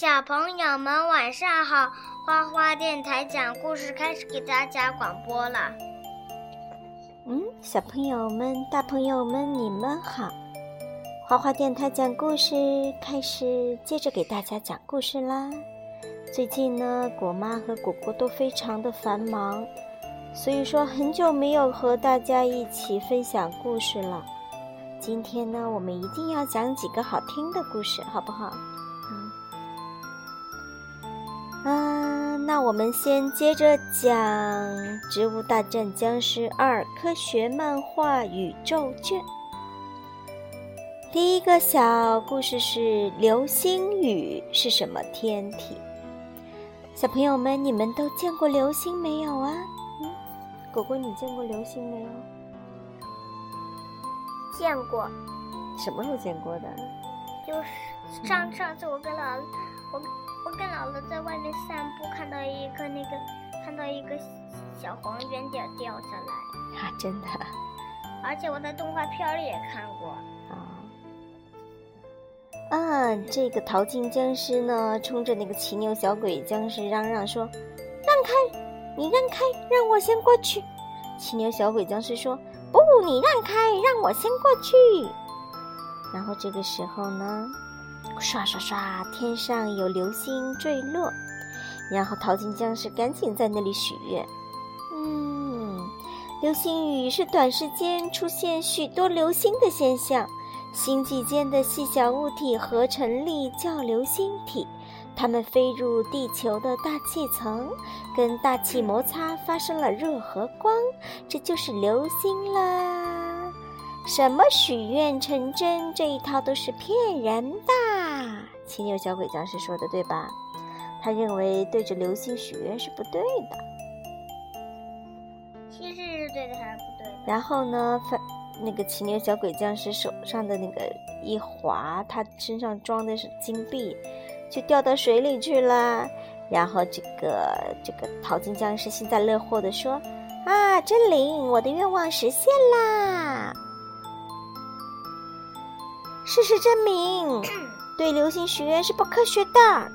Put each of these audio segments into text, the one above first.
小朋友们晚上好，花花电台讲故事开始给大家广播了。嗯，小朋友们、大朋友们，你们好！花花电台讲故事开始，接着给大家讲故事啦。最近呢，果妈和果果都非常的繁忙，所以说很久没有和大家一起分享故事了。今天呢，我们一定要讲几个好听的故事，好不好？嗯，啊，那我们先接着讲《植物大战僵尸二》科学漫画宇宙卷。第一个小故事是流星雨是什么天体？小朋友们，你们都见过流星没有啊？嗯，果果，你见过流星没有？见过，什么时候见过的？就是上上次我跟姥姥，我我跟姥姥在外面散步，看到一个那个，看到一个小黄圆点掉下来。啊，真的。而且我在动画片里也看过。啊。啊，这个淘金僵尸呢，冲着那个骑牛小鬼僵尸嚷嚷说：“让开，你让开，让我先过去。”骑牛小鬼僵尸说。不，你让开，让我先过去。然后这个时候呢，刷刷刷，天上有流星坠落。然后淘金僵尸赶紧在那里许愿。嗯，流星雨是短时间出现许多流星的现象，星际间的细小物体合成力叫流星体。它们飞入地球的大气层，跟大气摩擦发生了热和光，这就是流星啦。什么许愿成真，这一套都是骗人的。骑牛小鬼僵尸说的对吧？他认为对着流星许愿是不对的。其实是对的还是不对的？然后呢，反那个骑牛小鬼僵尸手上的那个一滑，他身上装的是金币。就掉到水里去了，然后这个这个淘金僵尸幸灾乐祸地说：“啊，真灵！我的愿望实现啦！”事实证明，对流星许愿是不科学的。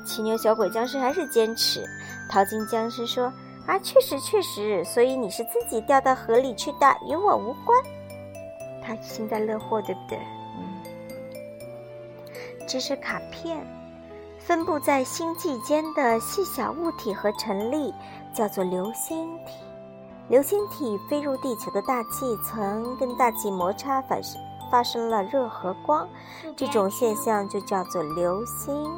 骑牛小鬼僵尸还是坚持。淘金僵尸说：“啊，确实确实，所以你是自己掉到河里去的，与我无关。”他幸灾乐祸，对不对？嗯，这是卡片。分布在星际间的细小物体和尘粒叫做流星体。流星体飞入地球的大气层，跟大气摩擦反射发生了热和光，这种现象就叫做流星。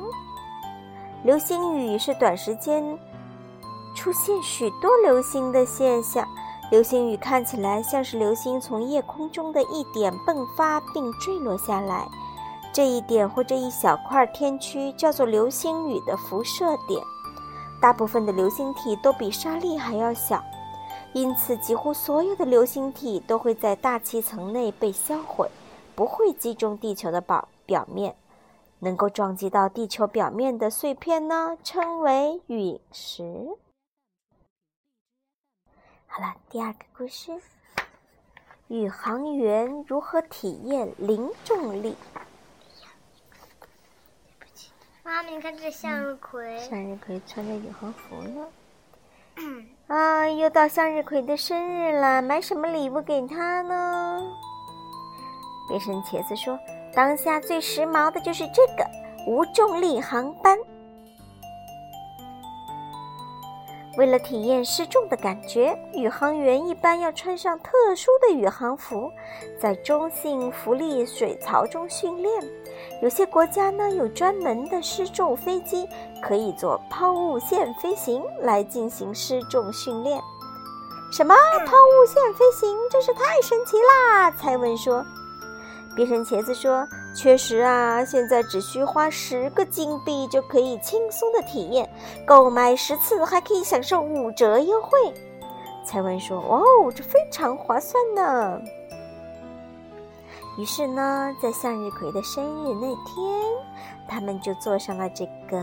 流星雨是短时间出现许多流星的现象。流星雨看起来像是流星从夜空中的一点迸发并坠落下来。这一点或者一小块天区叫做流星雨的辐射点，大部分的流星体都比沙粒还要小，因此几乎所有的流星体都会在大气层内被销毁，不会击中地球的表表面。能够撞击到地球表面的碎片呢，称为陨石。好了，第二个故事：宇航员如何体验零重力？妈妈，你看这向日葵，向日葵穿着宇航服呢。啊，又到向日葵的生日了，买什么礼物给他呢？变身茄子说：“当下最时髦的就是这个无重力航班。”为了体验失重的感觉，宇航员一般要穿上特殊的宇航服，在中性浮力水槽中训练。有些国家呢有专门的失重飞机，可以做抛物线飞行来进行失重训练。什么抛物线飞行？真是太神奇啦！蔡文说。变身茄子说：“确实啊，现在只需花十个金币就可以轻松的体验，购买十次还可以享受五折优惠。”蔡文说：“哦，这非常划算呢。”于是呢，在向日葵的生日那天，他们就坐上了这个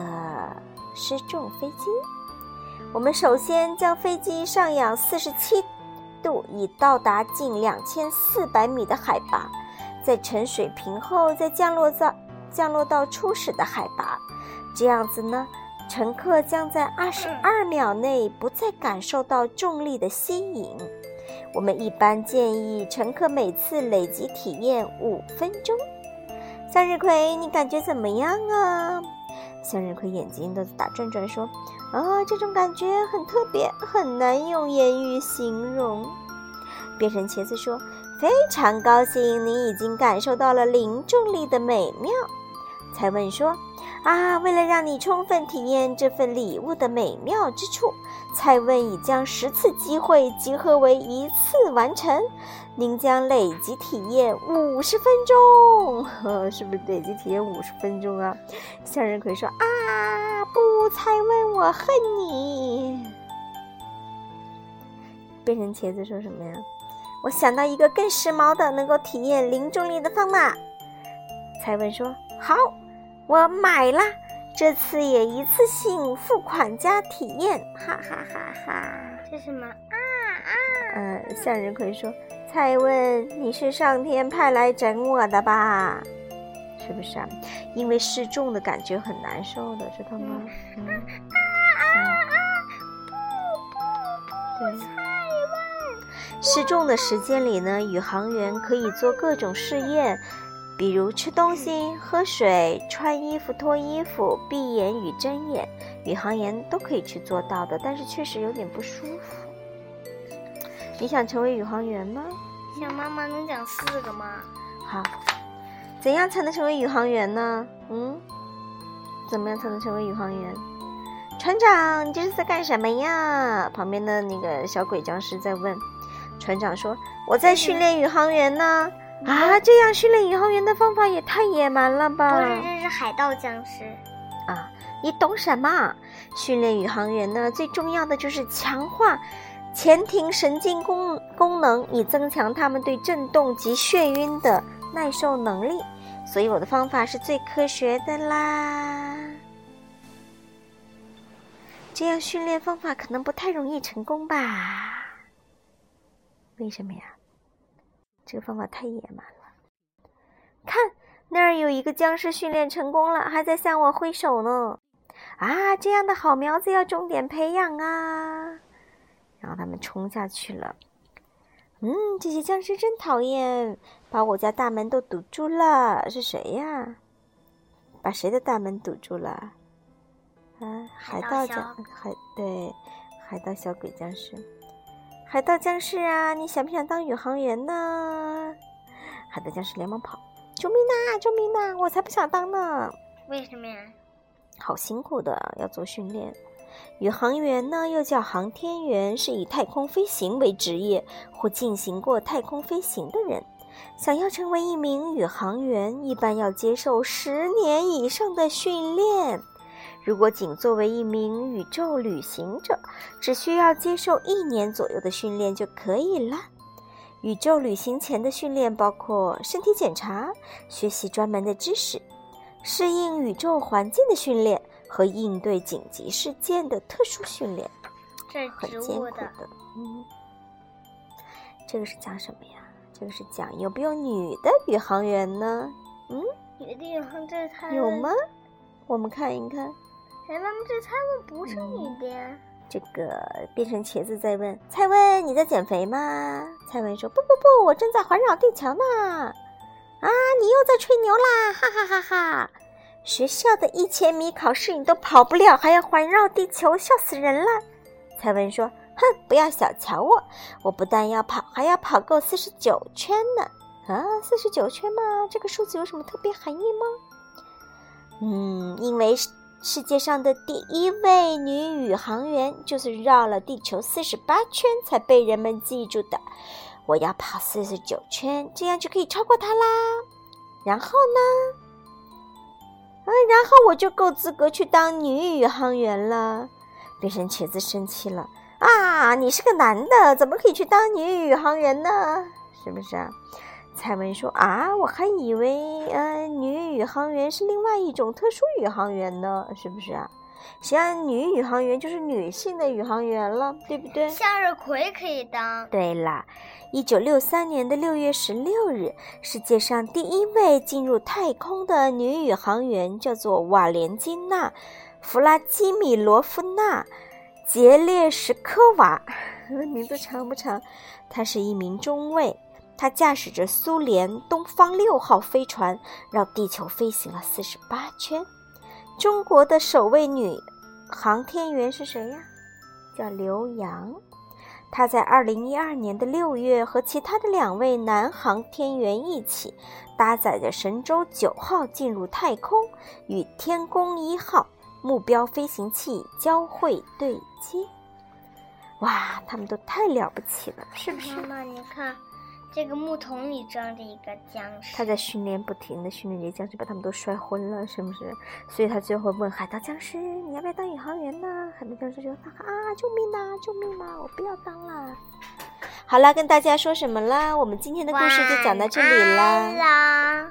失重飞机。我们首先将飞机上扬四十七度，以到达近两千四百米的海拔。在沉水平后，再降落到降落到初始的海拔。这样子呢，乘客将在二十二秒内不再感受到重力的吸引。我们一般建议乘客每次累积体验五分钟。向日葵，你感觉怎么样啊？向日葵眼睛都打转转，说：“啊，这种感觉很特别，很难用言语形容。”变成茄子说：“非常高兴你已经感受到了零重力的美妙。”才问说：“啊，为了让你充分体验这份礼物的美妙之处，蔡问已将十次机会集合为一次完成。您将累计体验五十分钟，呵是不是累计体验五十分钟啊？”向日葵说：“啊，不，蔡问，我恨你。”变成茄子说什么呀？我想到一个更时髦的能够体验零重力的方法。蔡文说：“好，我买了，这次也一次性付款加体验，哈哈哈哈！”这什么啊啊？嗯，向日葵说：“蔡文，你是上天派来整我的吧？是不是啊？因为失重的感觉很难受的，知道吗？”嗯啊啊啊！不不不。失重的时间里呢，宇航员可以做各种试验，比如吃东西、喝水、穿衣服、脱衣服、闭眼与睁眼，宇航员都可以去做到的。但是确实有点不舒服。你想成为宇航员吗？想妈妈能讲四个吗？好，怎样才能成为宇航员呢？嗯，怎么样才能成为宇航员？船长，你这是在干什么呀？旁边的那个小鬼僵尸在问。船长说：“我在训练宇航员呢。”啊，这样训练宇航员的方法也太野蛮了吧！不是，这是海盗僵尸。啊，你懂什么？训练宇航员呢，最重要的就是强化前庭神经功功能，以增强他们对震动及眩晕的耐受能力。所以我的方法是最科学的啦。这样训练方法可能不太容易成功吧？为什么呀？这个方法太野蛮了。看那儿有一个僵尸训练成功了，还在向我挥手呢。啊，这样的好苗子要重点培养啊！然后他们冲下去了。嗯，这些僵尸真讨厌，把我家大门都堵住了。是谁呀？把谁的大门堵住了？啊，海盗僵海对，海盗小鬼僵尸。海盗僵尸啊，你想不想当宇航员呢？海盗僵尸连忙跑，救命呐！救命呐！我才不想当呢！为什么呀？好辛苦的，要做训练。宇航员呢，又叫航天员，是以太空飞行为职业或进行过太空飞行的人。想要成为一名宇航员，一般要接受十年以上的训练。如果仅作为一名宇宙旅行者，只需要接受一年左右的训练就可以了。宇宙旅行前的训练包括身体检查、学习专门的知识、适应宇宙环境的训练和应对紧急事件的特殊训练。这很艰苦的。嗯，这个是讲什么呀？这个是讲有没有女的宇航员呢？嗯，女的宇航这太有吗？我们看一看。哎，妈妈，这蔡问不是女的呀？这个变成茄子在问蔡问：“你在减肥吗？”蔡问说：“不不不，我正在环绕地球呢。”啊，你又在吹牛啦！哈哈哈哈！学校的一千米考试你都跑不了，还要环绕地球，笑死人了！蔡文说：“哼，不要小瞧我，我不但要跑，还要跑够四十九圈呢！啊，四十九圈吗？这个数字有什么特别含义吗？嗯，因为是。”世界上的第一位女宇航员就是绕了地球四十八圈才被人们记住的。我要跑四十九圈，这样就可以超过她啦。然后呢？嗯，然后我就够资格去当女宇航员了。变身茄子生气了啊！你是个男的，怎么可以去当女宇航员呢？是不是？蔡文说：“啊，我还以为，呃，女宇航员是另外一种特殊宇航员呢，是不是啊？谁让女宇航员就是女性的宇航员了，对不对？向日葵可以当。对啦，一九六三年的六月十六日，世界上第一位进入太空的女宇航员叫做瓦莲金娜·弗拉基米罗夫娜·杰列什科娃，名字长不长？她是一名中尉。他驾驶着苏联东方六号飞船绕地球飞行了四十八圈。中国的首位女航天员是谁呀？叫刘洋。她在二零一二年的六月和其他的两位男航天员一起搭载着神舟九号进入太空，与天宫一号目标飞行器交会对接。哇，他们都太了不起了，是不是？妈妈，你看。这个木桶里装着一个僵尸，他在训练，不停的训练这些僵尸，把他们都摔昏了，是不是？所以他最后问海盗僵尸：“你要不要当宇航员呢？”海盗僵尸就说：“啊，救命呐，救命呐，我不要当了。”好了，跟大家说什么啦？我们今天的故事就讲到这里啦。